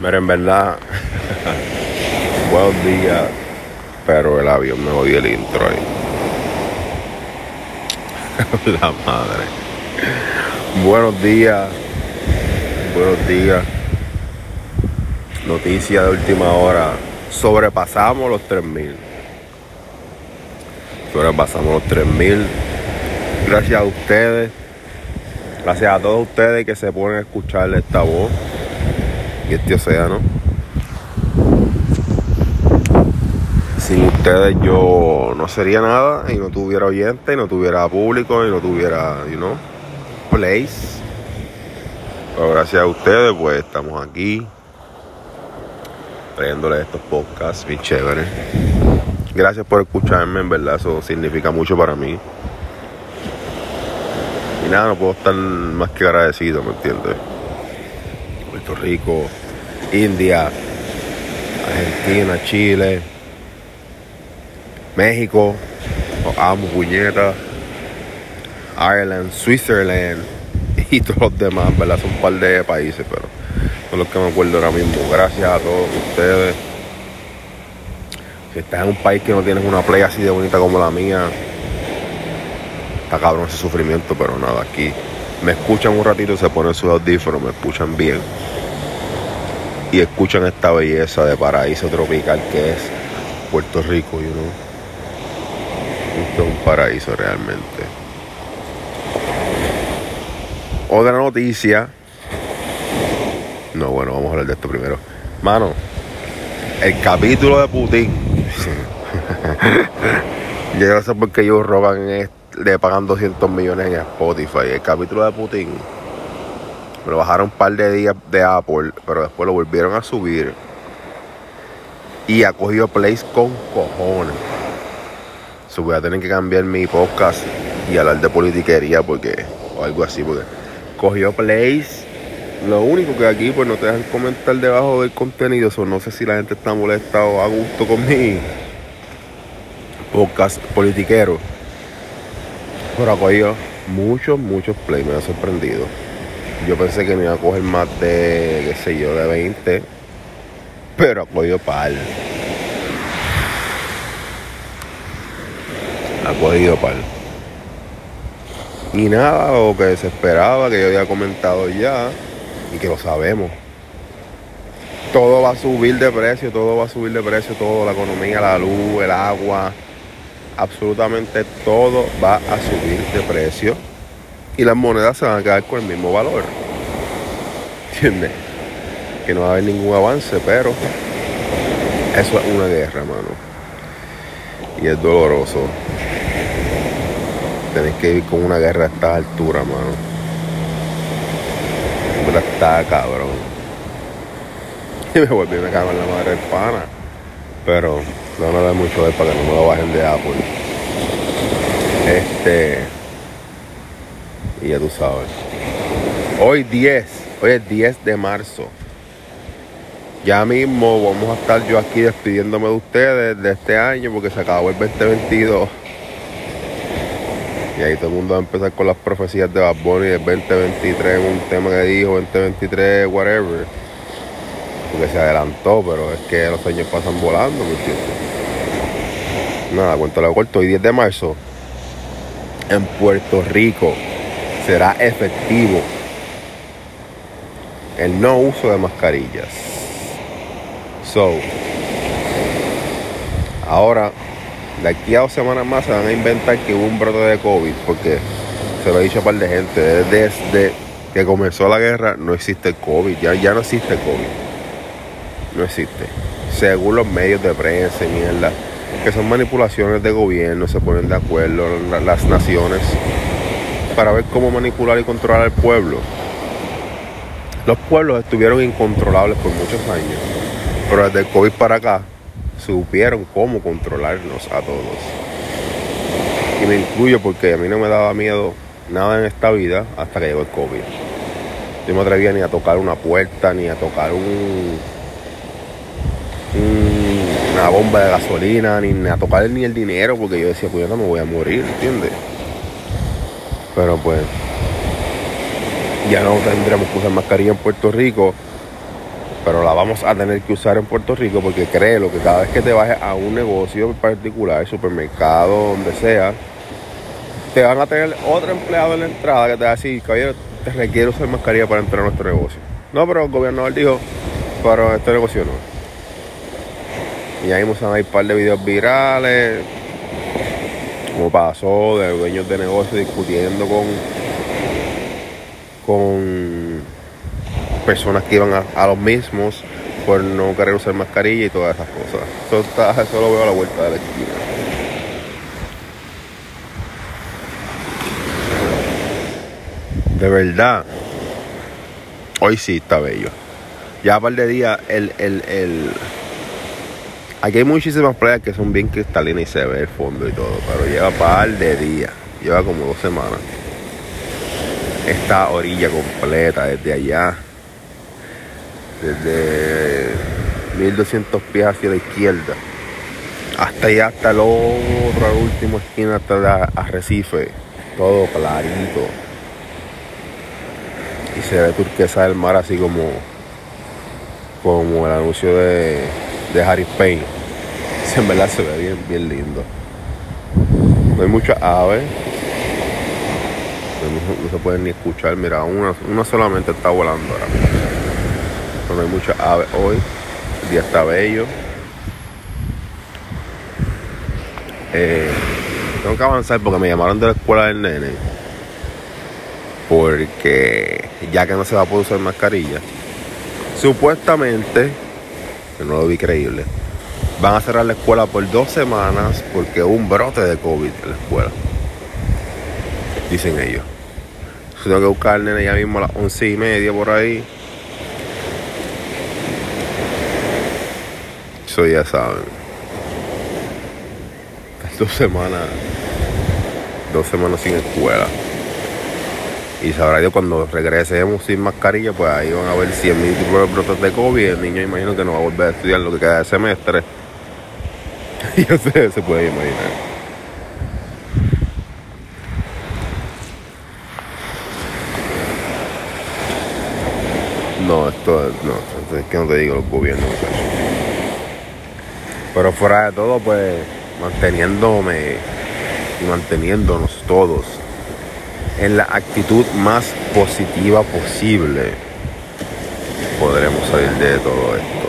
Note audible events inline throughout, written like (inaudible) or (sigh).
Pero en verdad, (laughs) buenos días, pero el avión me odió el intro ahí. (laughs) La madre. Buenos días, buenos días. Noticia de última hora. Sobrepasamos los 3000. Sobrepasamos los 3000. Gracias a ustedes. Gracias a todos ustedes que se ponen a escuchar esta voz y este océano. Sin ustedes yo no sería nada y no tuviera oyente y no tuviera público y no tuviera, you know, place. Pero gracias a ustedes pues estamos aquí trayéndoles estos podcasts bien chéveres. Gracias por escucharme, en verdad eso significa mucho para mí. Y nada, no puedo estar más que agradecido, ¿me entiendes? Puerto Rico, India, Argentina, Chile, México, los amo, puñetas, Ireland, Switzerland (laughs) y todos los demás, ¿verdad? Son un par de países, pero son los que me acuerdo ahora mismo. Gracias a todos ustedes. Si estás en un país que no tienes una playa así de bonita como la mía, está cabrón ese sufrimiento, pero nada, aquí me escuchan un ratito, se ponen sus audífonos, me escuchan bien. Y escuchan esta belleza de paraíso tropical que es Puerto Rico, you know. Esto es un paraíso realmente. Otra noticia. No, bueno, vamos a hablar de esto primero. Mano, el capítulo de Putin. (laughs) Yo no sé por qué ellos roban este le pagan 200 millones en Spotify. El capítulo de Putin me lo bajaron un par de días de Apple, pero después lo volvieron a subir. Y ha cogido plays con cojones. So, voy a tener que cambiar mi podcast y hablar de politiquería porque, o algo así, porque cogió plays. Lo único que aquí pues no te dejan comentar debajo del contenido, so, no sé si la gente está molesta o a gusto con mi podcast politiquero. Pero ha cogido muchos, muchos plays, me ha sorprendido. Yo pensé que me iba a coger más de, qué sé yo, de 20. Pero ha cogido par. Ha cogido par. Y nada, lo que se esperaba, que yo había comentado ya, y que lo sabemos. Todo va a subir de precio, todo va a subir de precio, todo, la economía, la luz, el agua, absolutamente todo va a subir de precio y las monedas se van a quedar con el mismo valor. ¿Entiendes? Que no va a haber ningún avance, pero eso es una guerra, mano. Y es doloroso. Tenés que ir con una guerra a estas alturas, mano. Pero está cabrón. (laughs) Y me volví a cago en la madre del pana. Pero no, no da mucho de para que no me lo bajen de Apple. Este. Y ya tú sabes. Hoy 10, hoy es 10 de marzo. Ya mismo vamos a estar yo aquí despidiéndome de ustedes de este año porque se acabó el 2022. Y ahí todo el mundo va a empezar con las profecías de Bad Bunny del 2023, un tema que dijo 2023, whatever. Porque se adelantó, pero es que los años pasan volando, ¿me entiendes? Nada, cuéntalo corto. Hoy 10 de marzo, en Puerto Rico, será efectivo el no uso de mascarillas. So, ahora, de aquí a dos semanas más se van a inventar que hubo un brote de COVID, porque se lo he dicho a un par de gente, desde que comenzó la guerra no existe COVID, ya, ya no existe COVID. No existe. Según los medios de prensa y mierda, que son manipulaciones de gobierno, se ponen de acuerdo las naciones para ver cómo manipular y controlar al pueblo. Los pueblos estuvieron incontrolables por muchos años, pero desde el COVID para acá supieron cómo controlarnos a todos. Y me incluyo porque a mí no me daba miedo nada en esta vida hasta que llegó el COVID. Yo no me atrevía ni a tocar una puerta, ni a tocar un, un, una bomba de gasolina, ni a tocar ni el dinero, porque yo decía, no me voy a morir, ¿entiendes? Pero pues ya no tendremos que usar mascarilla en Puerto Rico. pero la vamos a tener que usar en Puerto Rico porque créelo que cada vez que te bajes a un negocio particular, supermercado, donde sea, te van a tener otro empleado en la entrada que te va a decir, caballero, te requiere usar mascarilla para entrar a nuestro negocio. No, pero el gobernador dijo, para este negocio no. Y ahí a ver un par de videos virales, como pasó, de dueños de negocios discutiendo con, con personas que iban a, los mismos por no querer usar mascarilla y todas esas cosas. Eso, está, eso lo veo a la vuelta de la esquina. De verdad, hoy sí está bello. Ya a par de días, el, el, el... Aquí hay muchísimas playas que son bien cristalinas y se ve el fondo y todo, pero lleva par de días, lleva como dos semanas. Esta orilla completa desde allá desde 1200 pies hacia la izquierda hasta allá hasta el otro al último esquina hasta el arrecife todo clarito y se ve turquesa del mar así como como el anuncio de, de Harry Payne en verdad se ve bien, bien lindo no hay muchas aves no, se pueden ni escuchar mira una, una solamente está volando ahora no hay muchas aves hoy. El día está bello. Eh, tengo que avanzar porque me llamaron de la escuela del nene. Porque ya que no se va a poder usar mascarilla, supuestamente, que no lo vi creíble, van a cerrar la escuela por dos semanas porque hubo un brote de COVID en la escuela. Dicen ellos. tengo que buscar al nene ya mismo a las once y media por ahí ya saben. Dos semanas, dos semanas sin escuela. Y sabrá Dios cuando regresemos sin mascarilla, pues ahí van a haber 100 mil tipos de brotes de COVID. El niño imagino que no va a volver a estudiar lo que queda de semestre. (laughs) Y sé, se puede imaginar. No, esto no, es que no te digo los gobiernos. Pero fuera de todo, pues manteniéndome y manteniéndonos todos en la actitud más positiva posible, podremos salir de todo esto.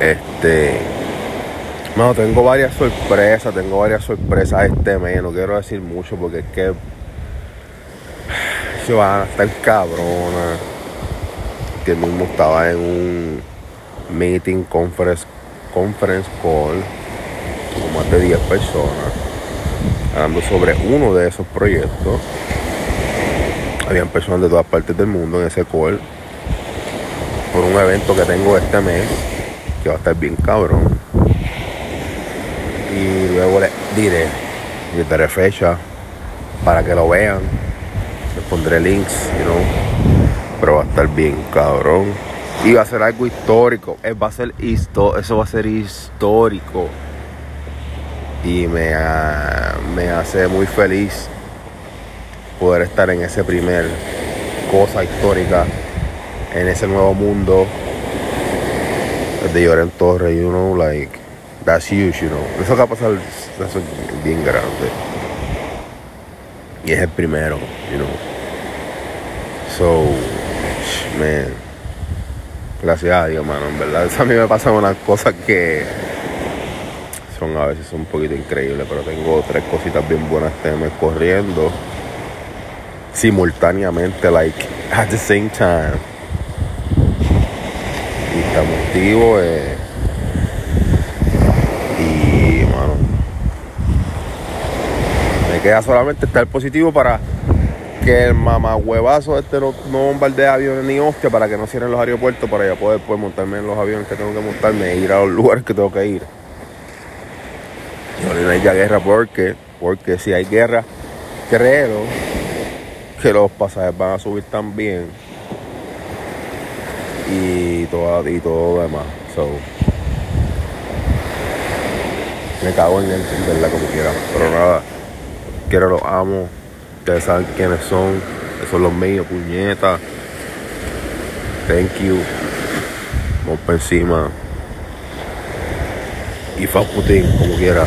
Este. Bueno, tengo varias sorpresas, tengo varias sorpresas este mes. No quiero decir mucho porque es que (sighs) se van a estar cabrona. Que mismo estaba en un meeting, conference, conference call con más de 10 personas hablando sobre uno de esos proyectos. Habían personas de todas partes del mundo en ese call por un evento que tengo este mes que va a estar bien cabrón. Y luego les diré, les daré fecha para que lo vean. Les pondré links, you know. Pero va a estar bien cabrón. Y va a ser algo histórico. Eh, va a ser esto eso va a ser histórico. Y me, ah, me hace muy feliz poder estar en ese primer cosa histórica, en ese nuevo mundo de Lloren Torres, you know, like, that's huge, you know. Eso que va a eso es bien grande. Y es el primero, you know. So, man. Gracias a Dios, mano. En verdad, a mí me pasan unas cosas que son a veces un poquito increíbles, pero tengo tres cositas bien buenas mes corriendo simultáneamente, like at the same time. Y estamos activos. Eh, y, mano, me queda solamente estar positivo para que el mamahuevazo este no, no bombardea aviones ni hostia para que no cierren los aeropuertos para ya poder pues, montarme en los aviones que tengo que montarme e ir a los lugares que tengo que ir. No hay guerra porque, porque si hay guerra, creo que los pasajes van a subir también y todo, y todo lo demás. So, me cago en él, verdad, como quiera. Pero nada, quiero, lo amo Ustedes saben quiénes son. Esos son los míos, puñetas. Thank you. Vamos para encima. Y fa Putin, como quiera.